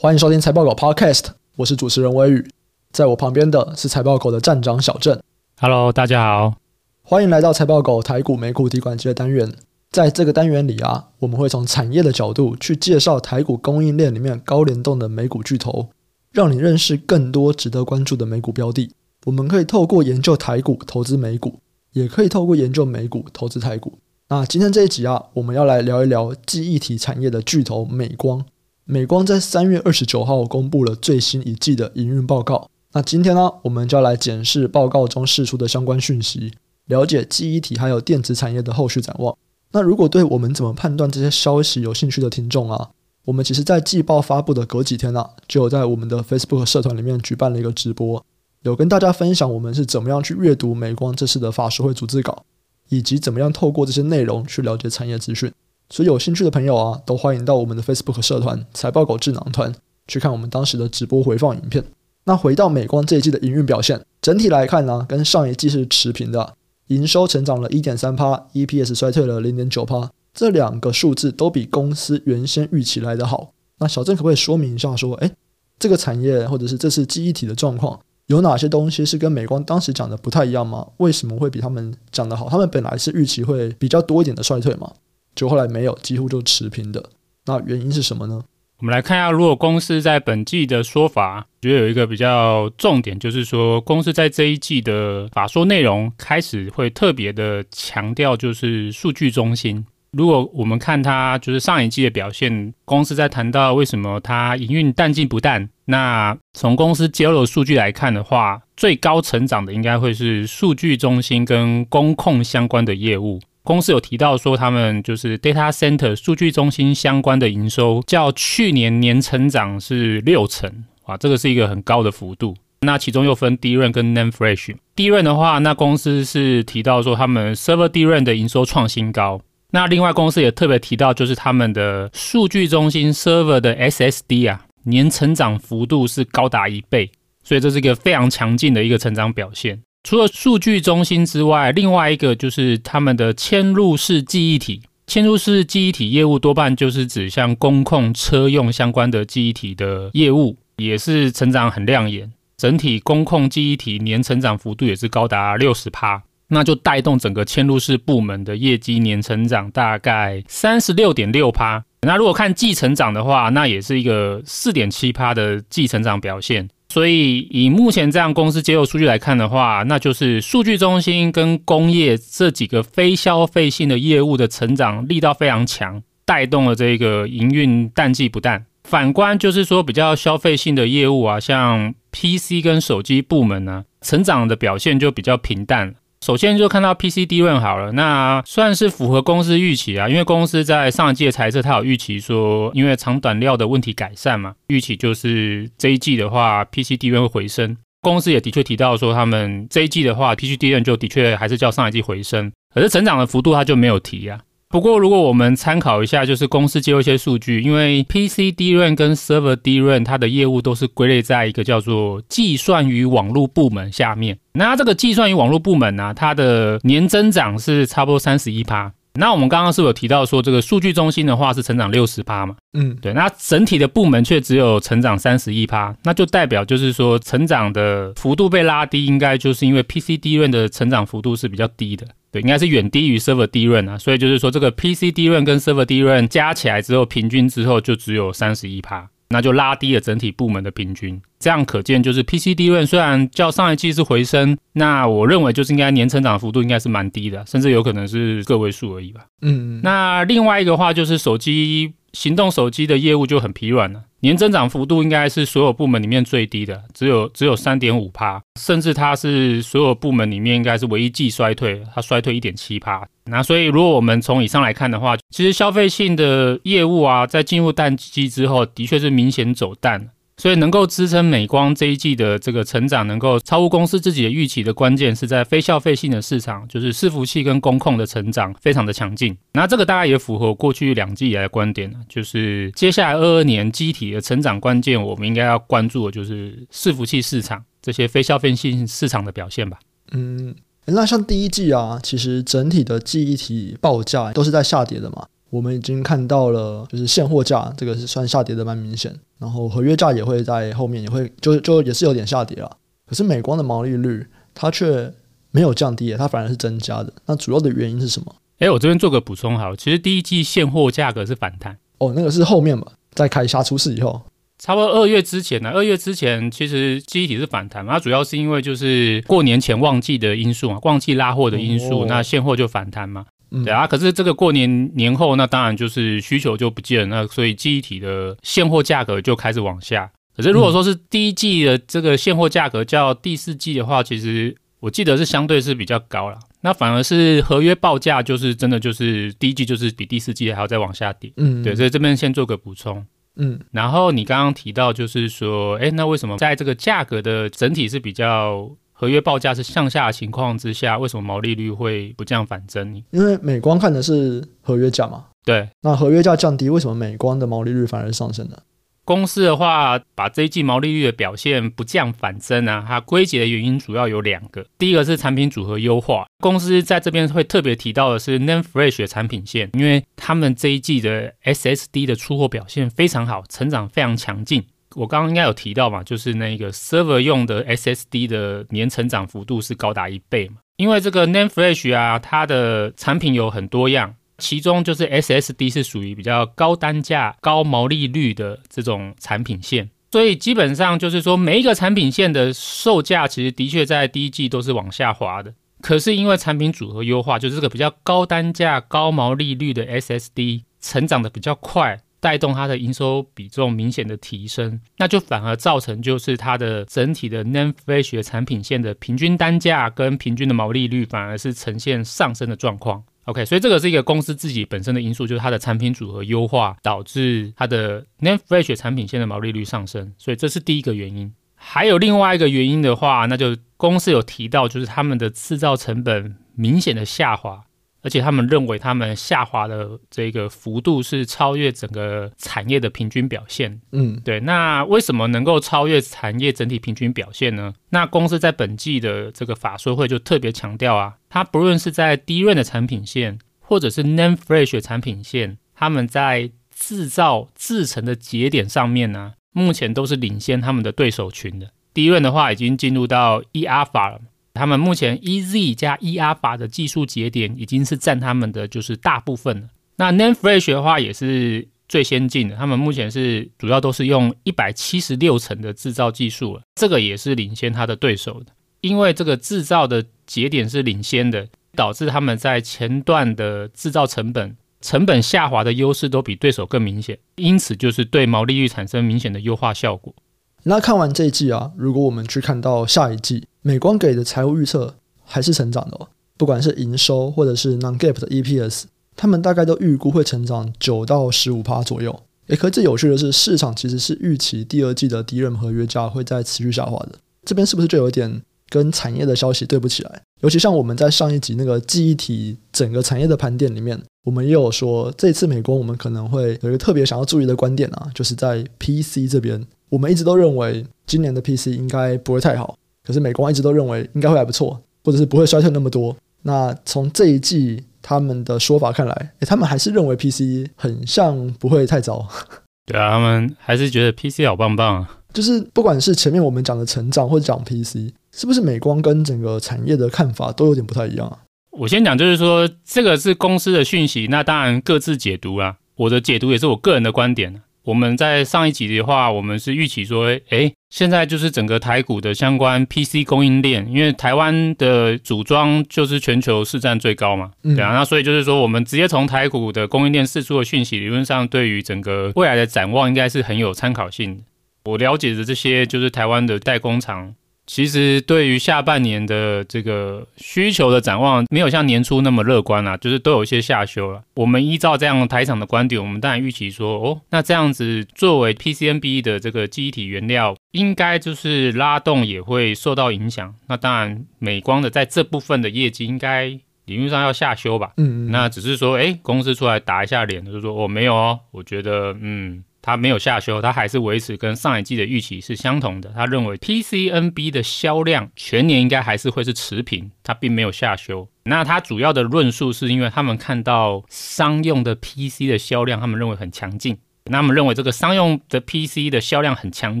欢迎收听财报狗 Podcast，我是主持人微宇，在我旁边的是财报狗的站长小郑。Hello，大家好，欢迎来到财报狗台股美股滴管机的单元。在这个单元里啊，我们会从产业的角度去介绍台股供应链里面高联动的美股巨头，让你认识更多值得关注的美股标的。我们可以透过研究台股投资美股，也可以透过研究美股投资台股。那今天这一集啊，我们要来聊一聊记忆体产业的巨头美光。美光在三月二十九号公布了最新一季的营运报告。那今天呢，我们就要来检视报告中释出的相关讯息，了解记忆体还有电子产业的后续展望。那如果对我们怎么判断这些消息有兴趣的听众啊，我们其实在季报发布的隔几天啊，就有在我们的 Facebook 社团里面举办了一个直播，有跟大家分享我们是怎么样去阅读美光这次的法说会组织稿，以及怎么样透过这些内容去了解产业资讯。所以有兴趣的朋友啊，都欢迎到我们的 Facebook 社团“财报狗智囊团”去看我们当时的直播回放影片。那回到美光这一季的营运表现，整体来看呢，跟上一季是持平的，营收成长了一点三趴，EPS 衰退了零点九趴，这两个数字都比公司原先预期来得好。那小郑可不可以说明一下，说，哎，这个产业或者是这次记忆体的状况，有哪些东西是跟美光当时讲的不太一样吗？为什么会比他们讲的好？他们本来是预期会比较多一点的衰退嘛？就后来没有，几乎就持平的。那原因是什么呢？我们来看一下，如果公司在本季的说法，觉得有一个比较重点，就是说公司在这一季的法说内容开始会特别的强调，就是数据中心。如果我们看它就是上一季的表现，公司在谈到为什么它营运淡季不淡，那从公司揭露的数据来看的话，最高成长的应该会是数据中心跟工控相关的业务。公司有提到说，他们就是 data center 数据中心相关的营收，较去年年成长是六成，哇，这个是一个很高的幅度。那其中又分 DRAM 跟 NAND Flash。DRAM 的话，那公司是提到说他们 server DRAM 的营收创新高。那另外公司也特别提到，就是他们的数据中心 server 的 SSD 啊，年成长幅度是高达一倍，所以这是一个非常强劲的一个成长表现。除了数据中心之外，另外一个就是他们的嵌入式记忆体。嵌入式记忆体业务多半就是指向工控车用相关的记忆体的业务，也是成长很亮眼。整体工控记忆体年成长幅度也是高达六十趴，那就带动整个嵌入式部门的业绩年成长大概三十六点六趴。那如果看季成长的话，那也是一个四点七趴的季成长表现。所以，以目前这样公司揭露数据来看的话，那就是数据中心跟工业这几个非消费性的业务的成长力道非常强，带动了这个营运淡季不淡。反观就是说比较消费性的业务啊，像 PC 跟手机部门呢，成长的表现就比较平淡。首先就看到 P C D N 好了，那算是符合公司预期啊，因为公司在上一季的财测，它有预期说，因为长短料的问题改善嘛，预期就是这一季的话 P C D N 会回升。公司也的确提到说，他们这一季的话 P C D N 就的确还是较上一季回升，可是成长的幅度它就没有提啊。不过，如果我们参考一下，就是公司接入一些数据，因为 PC d r a n 跟 Server d r a n 它的业务都是归类在一个叫做计算与网络部门下面。那这个计算与网络部门呢、它的年增长是差不多三十一趴。那我们刚刚是有提到说，这个数据中心的话是成长六十趴嘛？嗯，对。那整体的部门却只有成长三十一趴，那就代表就是说，成长的幅度被拉低，应该就是因为 PC DRAM 的成长幅度是比较低的，对，应该是远低于 Server DRAM 啊。所以就是说，这个 PC DRAM 跟 Server DRAM 加起来之后，平均之后就只有三十一趴。那就拉低了整体部门的平均，这样可见就是 PC DRAM 虽然较上一季是回升，那我认为就是应该年成长幅度应该是蛮低的，甚至有可能是个位数而已吧。嗯，那另外一个话就是手机。行动手机的业务就很疲软了，年增长幅度应该是所有部门里面最低的，只有只有三点五趴，甚至它是所有部门里面应该是唯一季衰退，它衰退一点七趴。那所以如果我们从以上来看的话，其实消费性的业务啊，在进入淡季之后，的确是明显走淡。所以能够支撑美光这一季的这个成长，能够超乎公司自己的预期的关键，是在非消费性的市场，就是伺服器跟工控的成长非常的强劲。那这个大概也符合过去两季以来的观点，就是接下来二二年机体的成长关键，我们应该要关注的就是伺服器市场这些非消费性市场的表现吧。嗯，那像第一季啊，其实整体的记忆体报价都是在下跌的嘛。我们已经看到了，就是现货价这个是算下跌的蛮明显，然后合约价也会在后面也会就就也是有点下跌了。可是美光的毛利率它却没有降低，它反而是增加的。那主要的原因是什么？哎，我这边做个补充好，其实第一季现货价格是反弹哦，那个是后面吧，在凯霞出事以后，差不多二月之前呢，二月之前其实记忆体是反弹嘛，它主要是因为就是过年前旺季的因素嘛，旺季拉货的因素，哦、那现货就反弹嘛，嗯、对啊。可是这个过年年后，那当然就是需求就不见了，那所以记忆体的现货价格就开始往下。可是如果说是第一季的这个现货价格较第四季的话，其实我记得是相对是比较高了。那反而是合约报价，就是真的就是第一季就是比第四季还要再往下跌，嗯，对，所以这边先做个补充，嗯，然后你刚刚提到就是说，哎，那为什么在这个价格的整体是比较合约报价是向下的情况之下，为什么毛利率会不降反增？因为美光看的是合约价嘛，对，那合约价降低，为什么美光的毛利率反而上升呢？公司的话，把这一季毛利率的表现不降反增啊，它归结的原因主要有两个。第一个是产品组合优化，公司在这边会特别提到的是 NAND Flash 的产品线，因为他们这一季的 SSD 的出货表现非常好，成长非常强劲。我刚刚应该有提到嘛，就是那个 Server 用的 SSD 的年成长幅度是高达一倍嘛，因为这个 NAND Flash 啊，它的产品有很多样。其中就是 SSD 是属于比较高单价、高毛利率的这种产品线，所以基本上就是说每一个产品线的售价其实的确在第一季都是往下滑的。可是因为产品组合优化，就是这个比较高单价、高毛利率的 SSD 成长的比较快，带动它的营收比重明显的提升，那就反而造成就是它的整体的 NAND Flash 的产品线的平均单价跟平均的毛利率反而是呈现上升的状况。OK，所以这个是一个公司自己本身的因素，就是它的产品组合优化导致它的 NAND Flash 产品线的毛利率上升，所以这是第一个原因。还有另外一个原因的话，那就公司有提到，就是他们的制造成本明显的下滑。而且他们认为，他们下滑的这个幅度是超越整个产业的平均表现。嗯，对。那为什么能够超越产业整体平均表现呢？那公司在本季的这个法说会就特别强调啊，它不论是在 DRAM 的产品线，或者是 Name Fresh 产品线，他们在制造制成的节点上面呢，目前都是领先他们的对手群的。DRAM 的话，已经进入到 eAlpha 了。他们目前 EZ 加 e a 法的技术节点已经是占他们的就是大部分了。那 NAND Flash 的话也是最先进的，他们目前是主要都是用一百七十六层的制造技术了，这个也是领先他的对手的。因为这个制造的节点是领先的，导致他们在前段的制造成本成本下滑的优势都比对手更明显，因此就是对毛利率产生明显的优化效果。那看完这一季啊，如果我们去看到下一季，美光给的财务预测还是成长的哦，不管是营收或者是 non-GAAP 的 EPS，他们大概都预估会成长九到十五趴左右。诶，可是最有趣的是，市场其实是预期第二季的 DRAM 合约价会再持续下滑的。这边是不是就有点跟产业的消息对不起来？尤其像我们在上一集那个记忆体整个产业的盘点里面，我们也有说，这次美光我们可能会有一个特别想要注意的观点啊，就是在 PC 这边。我们一直都认为今年的 PC 应该不会太好，可是美光一直都认为应该会还不错，或者是不会衰退那么多。那从这一季他们的说法看来，诶，他们还是认为 PC 很像不会太糟。对啊，他们还是觉得 PC 好棒棒啊。就是不管是前面我们讲的成长，或者讲 PC，是不是美光跟整个产业的看法都有点不太一样啊？我先讲，就是说这个是公司的讯息，那当然各自解读啊。我的解读也是我个人的观点。我们在上一集的话，我们是预期说，诶，现在就是整个台股的相关 PC 供应链，因为台湾的组装就是全球市占最高嘛，对啊，那所以就是说，我们直接从台股的供应链释出的讯息，理论上对于整个未来的展望，应该是很有参考性的。我了解的这些，就是台湾的代工厂。其实对于下半年的这个需求的展望，没有像年初那么乐观啊，就是都有一些下修了。我们依照这样台厂的观点，我们当然预期说，哦，那这样子作为 PCNB 的这个记忆体原料，应该就是拉动也会受到影响。那当然，美光的在这部分的业绩应该理论上要下修吧？嗯，嗯，那只是说，哎，公司出来打一下脸，就是说，哦，没有哦，我觉得，嗯。他没有下修，他还是维持跟上一季的预期是相同的。他认为 PCNB 的销量全年应该还是会是持平，他并没有下修。那他主要的论述是因为他们看到商用的 PC 的销量，他们认为很强劲。那他们认为这个商用的 PC 的销量很强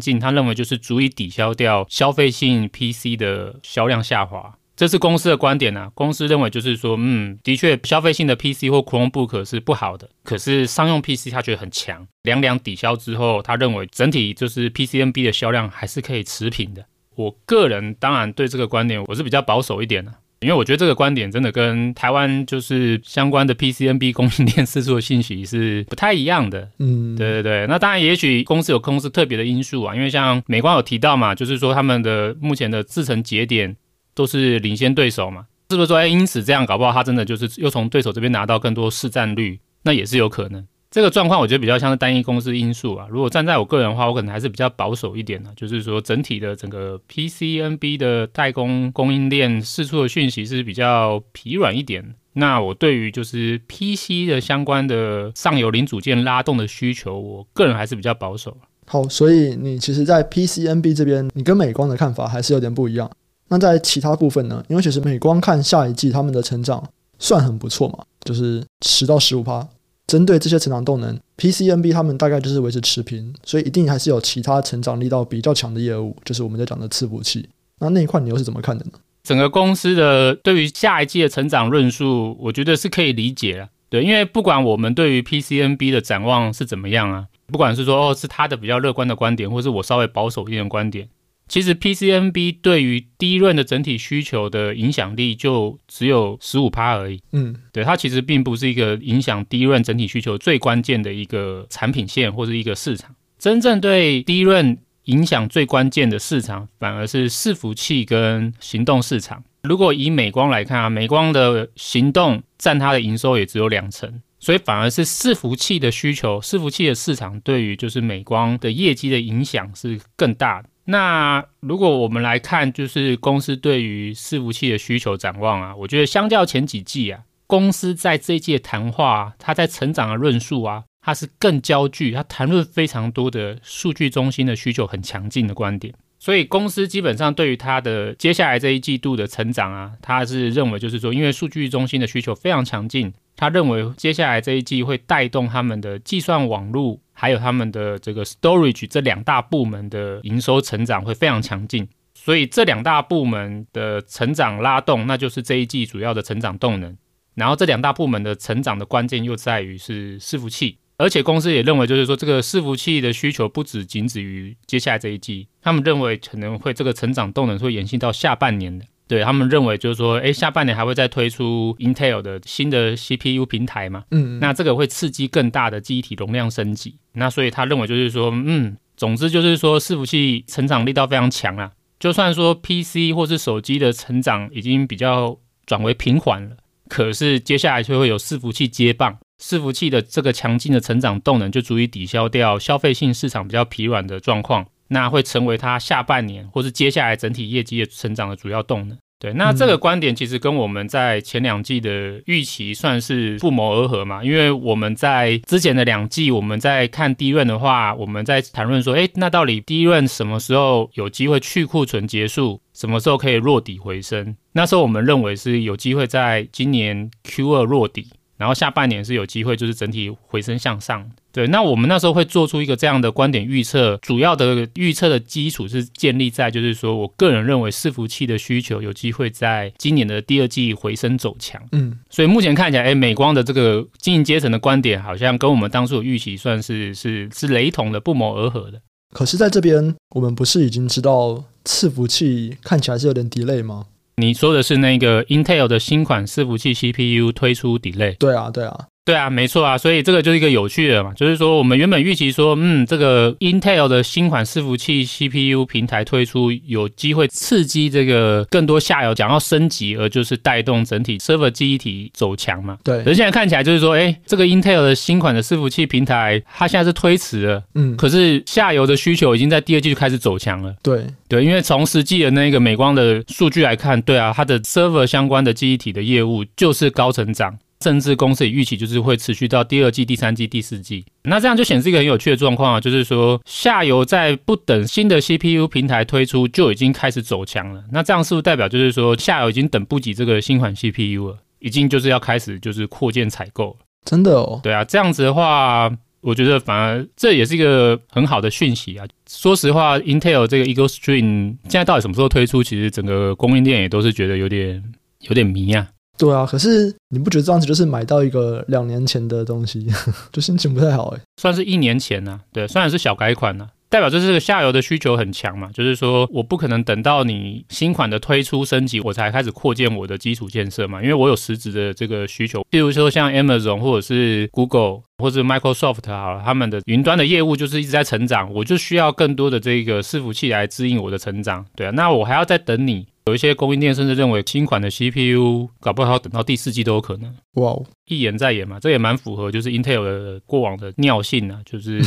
劲，他认为就是足以抵消掉消费性 PC 的销量下滑。这是公司的观点啊，公司认为就是说，嗯，的确，消费性的 PC 或 Chromebook 是不好的，可是商用 PC 他觉得很强，两两抵消之后，他认为整体就是 PCNB 的销量还是可以持平的。我个人当然对这个观点我是比较保守一点的，因为我觉得这个观点真的跟台湾就是相关的 PCNB 供应链四处的信息是不太一样的。嗯，对对对，那当然也许公司有公司特别的因素啊，因为像美光有提到嘛，就是说他们的目前的制程节点。都是领先对手嘛，是不是说，哎，因此这样搞不好他真的就是又从对手这边拿到更多市占率，那也是有可能。这个状况我觉得比较像是单一公司因素啊。如果站在我个人的话，我可能还是比较保守一点的，就是说整体的整个 PCNB 的代工供应链释出的讯息是比较疲软一点。那我对于就是 PC 的相关的上游零组件拉动的需求，我个人还是比较保守。好，所以你其实，在 PCNB 这边，你跟美光的看法还是有点不一样。那在其他部分呢？因为其实美光看下一季他们的成长算很不错嘛，就是十到十五趴。针对这些成长动能，PCNB 他们大概就是维持持平，所以一定还是有其他成长力道比较强的业务，就是我们在讲的伺服器。那那一块你又是怎么看的呢？整个公司的对于下一季的成长论述，我觉得是可以理解的。对，因为不管我们对于 PCNB 的展望是怎么样啊，不管是说哦是他的比较乐观的观点，或是我稍微保守一点的观点。其实 PCNB 对于 DRAM 的整体需求的影响力就只有十五趴而已。嗯，对，它其实并不是一个影响 DRAM 整体需求最关键的一个产品线或者一个市场。真正对 DRAM 影响最关键的市场，反而是伺服器跟行动市场。如果以美光来看啊，美光的行动占它的营收也只有两成，所以反而是伺服器的需求、伺服器的市场对于就是美光的业绩的影响是更大的。那如果我们来看，就是公司对于伺服器的需求展望啊，我觉得相较前几季啊，公司在这一季的谈话啊，它在成长的论述啊，它是更焦距，它谈论非常多的数据中心的需求很强劲的观点。所以公司基本上对于它的接下来这一季度的成长啊，它是认为就是说，因为数据中心的需求非常强劲，他认为接下来这一季会带动他们的计算网络。还有他们的这个 storage 这两大部门的营收成长会非常强劲，所以这两大部门的成长拉动，那就是这一季主要的成长动能。然后这两大部门的成长的关键又在于是伺服器，而且公司也认为就是说这个伺服器的需求不只仅止于接下来这一季，他们认为可能会这个成长动能会延续到下半年的。对，他们认为就是说，哎，下半年还会再推出 Intel 的新的 CPU 平台嘛？嗯，那这个会刺激更大的记忆体容量升级。那所以他认为就是说，嗯，总之就是说，伺服器成长力道非常强啊。就算说 PC 或是手机的成长已经比较转为平缓了，可是接下来就会有伺服器接棒，伺服器的这个强劲的成长动能就足以抵消掉消费性市场比较疲软的状况。那会成为它下半年或是接下来整体业绩的成长的主要动能。对，那这个观点其实跟我们在前两季的预期算是不谋而合嘛。因为我们在之前的两季，我们在看 DRAM 的话，我们在谈论说，诶，那到底 DRAM 什么时候有机会去库存结束，什么时候可以落底回升？那时候我们认为是有机会在今年 Q 二落底。然后下半年是有机会，就是整体回升向上。对，那我们那时候会做出一个这样的观点预测，主要的预测的基础是建立在，就是说我个人认为伺服器的需求有机会在今年的第二季回升走强。嗯，所以目前看起来，哎，美光的这个经营阶层的观点好像跟我们当初的预期算是是是雷同的，不谋而合的。可是在这边，我们不是已经知道伺服器看起来是有点 delay 吗？你说的是那个 Intel 的新款伺服器 CPU 推出 delay？对啊，对啊。对啊，没错啊，所以这个就是一个有趣的嘛，就是说我们原本预期说，嗯，这个 Intel 的新款伺服器 CPU 平台推出，有机会刺激这个更多下游想要升级，而就是带动整体 server 记忆体走强嘛。对。可是现在看起来就是说，哎，这个 Intel 的新款的伺服器平台，它现在是推迟了，嗯，可是下游的需求已经在第二季就开始走强了。对对，因为从实际的那个美光的数据来看，对啊，它的 server 相关的记忆体的业务就是高成长。甚至公司也预期就是会持续到第二季、第三季、第四季。那这样就显示一个很有趣的状况啊，就是说下游在不等新的 CPU 平台推出就已经开始走强了。那这样是不是代表就是说下游已经等不及这个新款 CPU 了，已经就是要开始就是扩建采购了？真的哦？对啊，这样子的话。我觉得反而这也是一个很好的讯息啊！说实话，Intel 这个 Eagle Stream 现在到底什么时候推出？其实整个供应链也都是觉得有点有点迷啊。对啊，可是你不觉得这样子就是买到一个两年前的东西，就心情不太好哎。算是一年前呢、啊，对，虽然是小改款呢、啊。代表就是下游的需求很强嘛，就是说我不可能等到你新款的推出升级，我才开始扩建我的基础建设嘛，因为我有实质的这个需求。譬如说像 Amazon 或者是 Google 或者 Microsoft 好了，他们的云端的业务就是一直在成长，我就需要更多的这个伺服器来支应我的成长。对啊，那我还要再等你。有一些供应链甚至认为新款的 CPU 搞不好等到第四季都有可能。哇哦，一延再延嘛，这也蛮符合就是 Intel 的过往的尿性啊，就是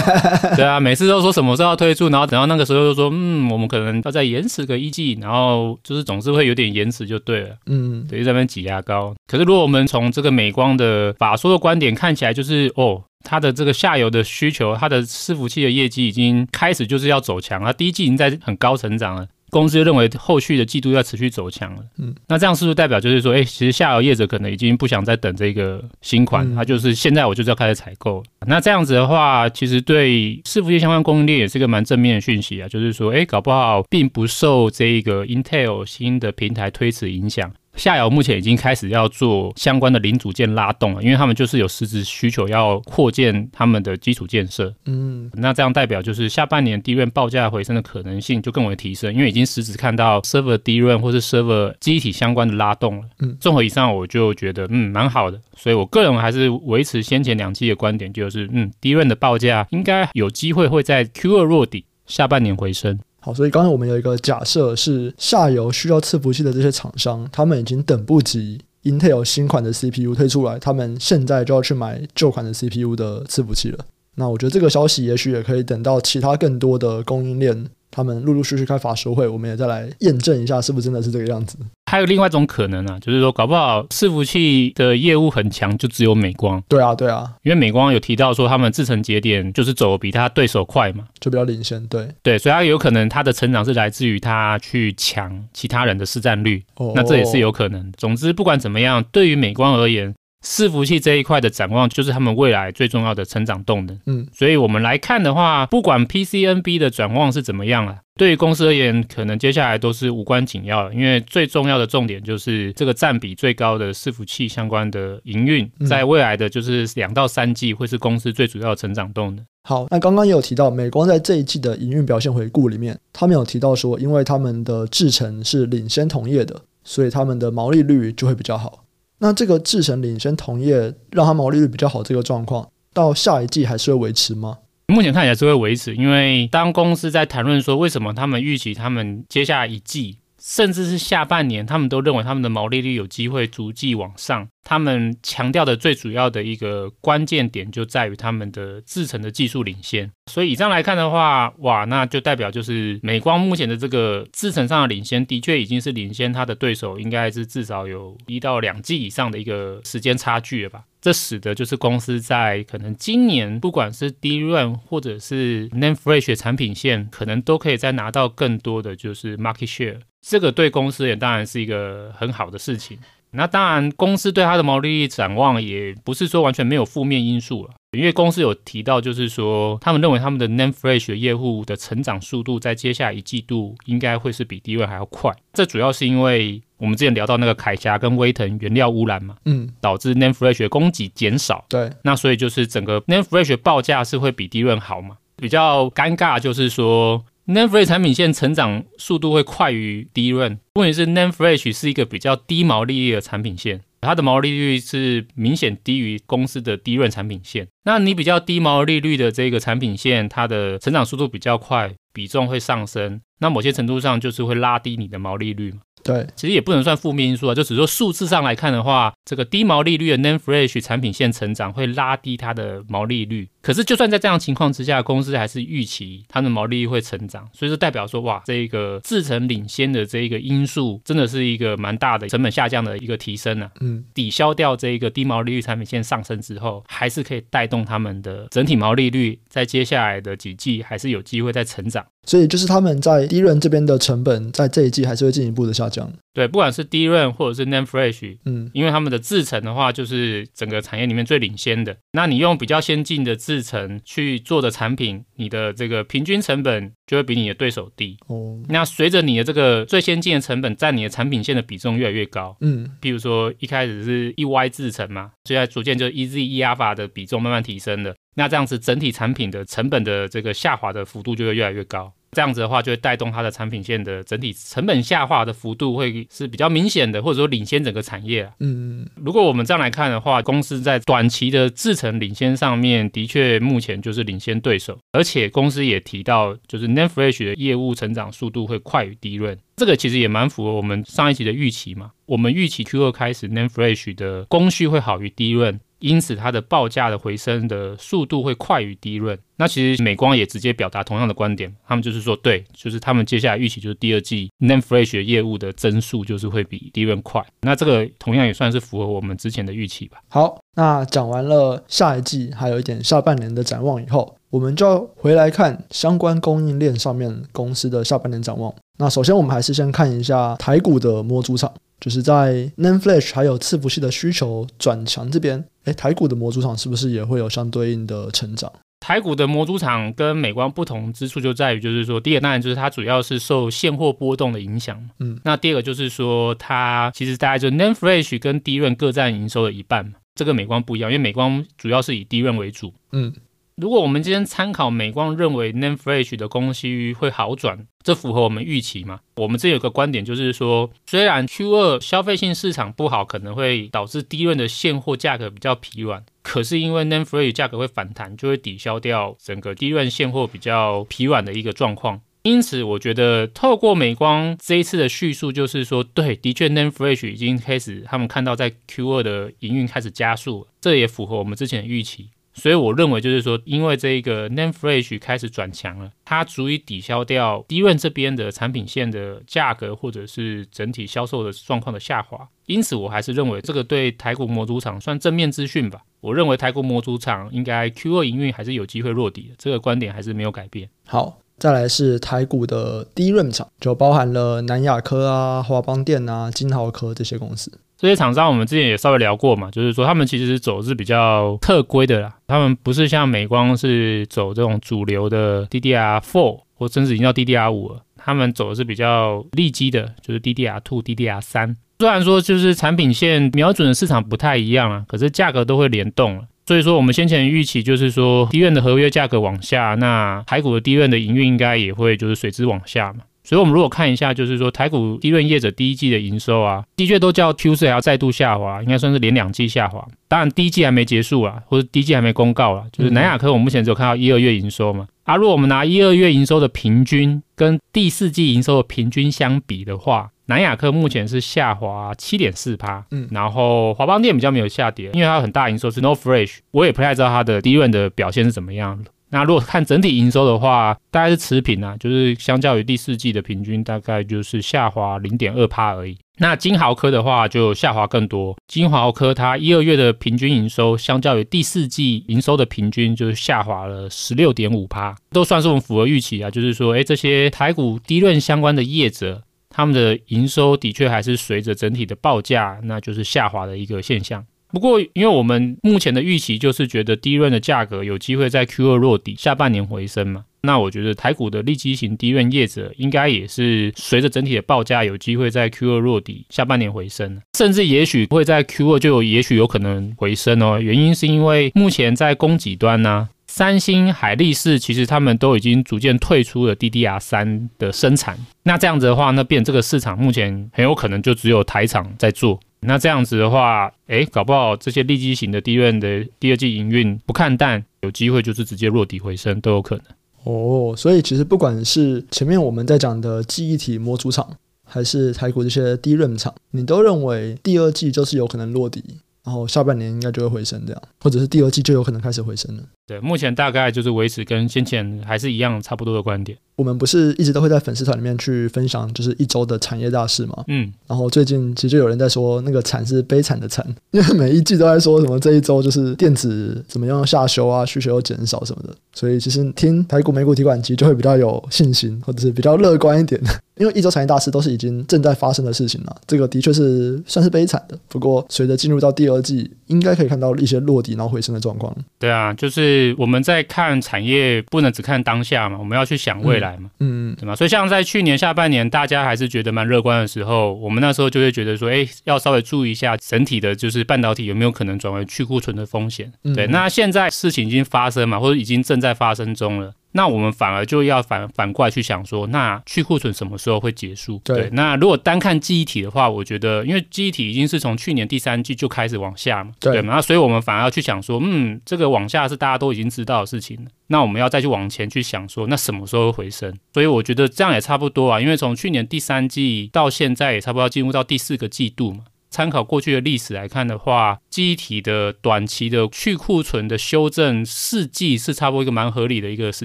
对啊，每次都说什么时候要推出，然后等到那个时候就说嗯，我们可能要再延迟个一季，然后就是总是会有点延迟就对了。嗯，等于在那边挤牙膏。可是如果我们从这个美光的法说的观点看起来，就是哦，它的这个下游的需求，它的伺服器的业绩已经开始就是要走强，它第一季已经在很高成长了。公司就认为后续的季度要持续走强了，嗯，那这样是不是代表就是说，哎、欸，其实下游业者可能已经不想再等这个新款，他、嗯、就是现在我就是要开始采购。那这样子的话，其实对伺服器相关供应链也是一个蛮正面的讯息啊，就是说，哎、欸，搞不好并不受这个 Intel 新的平台推迟影响。下游目前已经开始要做相关的零组件拉动了，因为他们就是有实质需求要扩建他们的基础建设。嗯，那这样代表就是下半年 DRAM 报价回升的可能性就更为提升，因为已经实质看到 server DRAM 或是 server 记忆体相关的拉动了。嗯，综合以上，我就觉得嗯蛮好的，所以我个人还是维持先前两期的观点，就是嗯 DRAM 的报价应该有机会会在 Q 二落底，下半年回升。好，所以刚才我们有一个假设是，下游需要伺服器的这些厂商，他们已经等不及 Intel 新款的 CPU 推出来，他们现在就要去买旧款的 CPU 的伺服器了。那我觉得这个消息也许也可以等到其他更多的供应链。他们陆陆续续开法说会，我们也再来验证一下，是不是真的是这个样子。还有另外一种可能啊，就是说搞不好伺服器的业务很强，就只有美光。对啊，对啊，因为美光有提到说他们制程节点就是走比他对手快嘛，就比较领先。对对，所以他有可能他的成长是来自于他去抢其他人的市占率。哦，那这也是有可能。总之，不管怎么样，对于美光而言。伺服器这一块的展望，就是他们未来最重要的成长动能。嗯，所以我们来看的话，不管 PCNB 的展望是怎么样啊，对于公司而言，可能接下来都是无关紧要的，因为最重要的重点就是这个占比最高的伺服器相关的营运，在未来的就是两到三季会是公司最主要的成长动能。好，那刚刚也有提到，美光在这一季的营运表现回顾里面，他们有提到说，因为他们的制程是领先同业的，所以他们的毛利率就会比较好。那这个智神领先同业，让它毛利率比较好，这个状况到下一季还是会维持吗？目前看起来是会维持，因为当公司在谈论说为什么他们预期他们接下来一季，甚至是下半年，他们都认为他们的毛利率有机会逐季往上。他们强调的最主要的一个关键点就在于他们的制程的技术领先，所以以这样来看的话，哇，那就代表就是美光目前的这个制程上的领先，的确已经是领先它的对手，应该是至少有一到两季以上的一个时间差距了吧？这使得就是公司在可能今年不管是 DRAM 或者是 NAND Flash 产品线，可能都可以再拿到更多的就是 market share，这个对公司也当然是一个很好的事情。那当然，公司对它的毛利率展望也不是说完全没有负面因素了，因为公司有提到，就是说他们认为他们的 Name Fresh 业务的成长速度在接下来一季度应该会是比 DRAM 还要快。这主要是因为我们之前聊到那个铠侠跟威腾原料污染嘛，嗯，导致 NAND Flash 的供给减少。对，那所以就是整个 Name Fresh 报价是会比 DRAM 好嘛？比较尴尬就是说。NAND Flash 产品线成长速度会快于 DRAM，问题是 NAND Flash 是一个比较低毛利率的产品线，它的毛利率是明显低于公司的 DRAM 产品线。那你比较低毛利率的这个产品线，它的成长速度比较快，比重会上升，那某些程度上就是会拉低你的毛利率嘛。对，其实也不能算负面因素啊，就只是说数字上来看的话，这个低毛利率的 NAND Flash 产品线成长会拉低它的毛利率。可是就算在这样情况之下，公司还是预期它的毛利率会成长，所以说代表说，哇，这个制成领先的这一个因素，真的是一个蛮大的成本下降的一个提升呢、啊。嗯，抵消掉这一个低毛利率产品线上升之后，还是可以带动他们的整体毛利率，在接下来的几季还是有机会再成长。所以就是他们在 DRAM 这边的成本，在这一季还是会进一步的下降。对，不管是 DRAM 或者是 NAND Flash，嗯，因为他们的制成的话，就是整个产业里面最领先的。那你用比较先进的制程去做的产品，你的这个平均成本就会比你的对手低。哦，那随着你的这个最先进的成本占你的产品线的比重越来越高，嗯，譬如说一开始是一 Y 制成嘛，现在逐渐就 EZ、eAlpha 的比重慢慢提升了。那这样子整体产品的成本的这个下滑的幅度就会越来越高。这样子的话，就会带动它的产品线的整体成本下滑的幅度会是比较明显的，或者说领先整个产业。嗯，如果我们这样来看的话，公司在短期的制程领先上面，的确目前就是领先对手，而且公司也提到，就是 Flash 的业务成长速度会快于 DRAM，这个其实也蛮符合我们上一期的预期嘛。我们预期 Q2 开始 NAND Flash 的供需会好于 DRAM。因此，它的报价的回升的速度会快于低润。那其实美光也直接表达同样的观点，他们就是说，对，就是他们接下来预期就是第二季 Nan Flash 业务的增速就是会比低润快。那这个同样也算是符合我们之前的预期吧。好，那讲完了下一季，还有一点下半年的展望以后，我们就要回来看相关供应链上面公司的下半年展望。那首先，我们还是先看一下台股的模组厂。就是在 NAND Flash 还有伺服器的需求转强这边，诶，台股的模组厂是不是也会有相对应的成长？台股的模组厂跟美光不同之处就在于，就是说，第一个当然就是它主要是受现货波动的影响，嗯，那第二个就是说，它其实大概就 NAND Flash 跟 DRAM 各占营收的一半，这个美光不一样，因为美光主要是以 DRAM 为主，嗯。如果我们今天参考美光认为 NAND Flash 的供需会好转，这符合我们预期吗？我们这有个观点就是说，虽然 Q2 消费性市场不好，可能会导致 DRAM 的现货价格比较疲软，可是因为 NAND Flash 价格会反弹，就会抵消掉整个 DRAM 现货比较疲软的一个状况。因此，我觉得透过美光这一次的叙述，就是说，对，的确 NAND Flash 已经开始，他们看到在 Q2 的营运开始加速，这也符合我们之前的预期。所以我认为就是说，因为这个 n a m e Flash 开始转强了，它足以抵消掉 d r a 这边的产品线的价格或者是整体销售的状况的下滑。因此，我还是认为这个对台股模组厂算正面资讯吧。我认为台股模组厂应该 Q2 营运还是有机会落底的，这个观点还是没有改变。好，再来是台股的 DRAM 厂，就包含了南亚科啊、华邦电啊、金豪科这些公司。这些厂商我们之前也稍微聊过嘛，就是说他们其实走的是比较特规的啦，他们不是像美光是走这种主流的 DDR4 或甚至已经到 DDR5 了，他们走的是比较利基的，就是 DDR2、DDR3。虽然说就是产品线瞄准的市场不太一样啊，可是价格都会联动了。所以说我们先前预期就是说，DRAM 的合约价格往下，那台股的 DRAM 的营运应该也会就是随之往下嘛。所以，我们如果看一下，就是说台股低润业者第一季的营收啊，的确都叫 Q4 还要再度下滑，应该算是连两季下滑。当然，第一季还没结束啊，或者第一季还没公告啊。就是南亚科，我们目前只有看到一二月营收嘛。啊，如果我们拿一二月营收的平均跟第四季营收的平均相比的话，南亚科目前是下滑七点四趴。嗯，然后华邦电比较没有下跌，因为它有很大营收是 NOR Flash，我也不太知道它的 DRAM 的表现是怎么样的。那如果看整体营收的话，大概是持平啊，就是相较于第四季的平均，大概就是下滑零点二趴而已。那金豪科的话就下滑更多，金豪科它一二月的平均营收，相较于第四季营收的平均，就是下滑了十六点五趴，都算是我们符合预期啊。就是说，哎，这些台股 DRAM 相关的业者，他们的营收的确还是随着整体的报价，那就是下滑的一个现象。不过，因为我们目前的预期就是觉得低润的价格有机会在 Q2 落底，下半年回升嘛。那我觉得台股的利基型低润业者应该也是随着整体的报价有机会在 Q2 落底，下半年回升，甚至也许会在 Q2 就有也许有可能回升哦。原因是因为目前在供给端呢、三星、海力士其实他们都已经逐渐退出了 DDR3 的生产。那这样子的话，那变这个市场目前很有可能就只有台厂在做。那这样子的话，哎，搞不好这些利基型的 DRAM 的第二季营运不看淡，有机会就是直接落底回升都有可能。哦，所以其实不管是前面我们在讲的记忆体模组厂，还是台股这些 DRAM 厂，你都认为第二季就是有可能落底，然后下半年应该就会回升这样，或者是第二季就有可能开始回升了。对，目前大概就是维持跟先前还是一样差不多的观点。我们不是一直都会在粉丝团里面去分享，就是一周的产业大事嘛。嗯，然后最近其实就有人在说，那个惨是悲惨的惨，因为每一季都在说什么这一周就是电子怎么样下修啊，需求又减少什么的，所以其实听台股美股提款机就会比较有信心，或者是比较乐观一点。因为一周产业大事都是已经正在发生的事情了，这个的确是算是悲惨的。不过随着进入到第二季，应该可以看到一些落地然后回升的状况。对啊，就是我们在看产业，不能只看当下嘛，我们要去想未来嘛，嗯，嗯，对吗？所以像在去年下半年，大家还是觉得蛮乐观的时候，我们那时候就会觉得说，哎，要稍微注意一下整体的，就是半导体有没有可能转为去库存的风险。嗯、对，那现在事情已经发生嘛，或者已经正在发生中了。那我们反而就要反反过来去想说，那去库存什么时候会结束？对，对，那如果单看记忆体的话，我觉得，因为记忆体已经是从去年第三季就开始往下嘛，对，对嘛，那所以我们反而要去想说，嗯，这个往下是大家都已经知道的事情了，那我们要再去往前去想说，那什么时候会回升？所以我觉得这样也差不多啊，因为从去年第三季到现在也差不多要进入到第四个季度嘛。参考过去的历史来看的话，记忆体的短期的去库存的修正四季是差不多一个蛮合理的一个时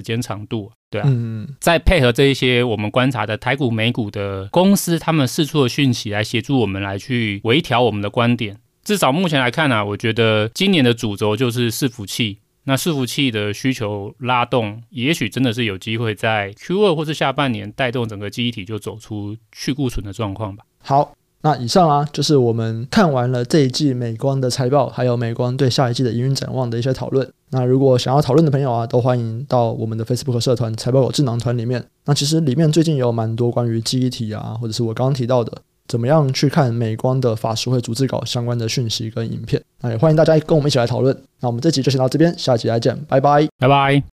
间长度，对啊。嗯，再配合这一些我们观察的台股、美股的公司，他们释出的讯息来协助我们来去微调我们的观点。至少目前来看呢、啊，我觉得今年的主轴就是伺服器。那伺服器的需求拉动，也许真的是有机会在 Q 二或是下半年带动整个记忆体就走出去库存的状况吧。好。那以上啊，就是我们看完了这一季美光的财报，还有美光对下一季的营运展望的一些讨论。那如果想要讨论的朋友啊，都欢迎到我们的 Facebook 社团“财报有智囊团”里面。那其实里面最近有蛮多关于记忆体啊，或者是我刚刚提到的怎么样去看美光的法说会逐字稿相关的讯息跟影片。那也欢迎大家跟我们一起来讨论。那我们这集就先到这边，下集再见，拜拜，拜拜。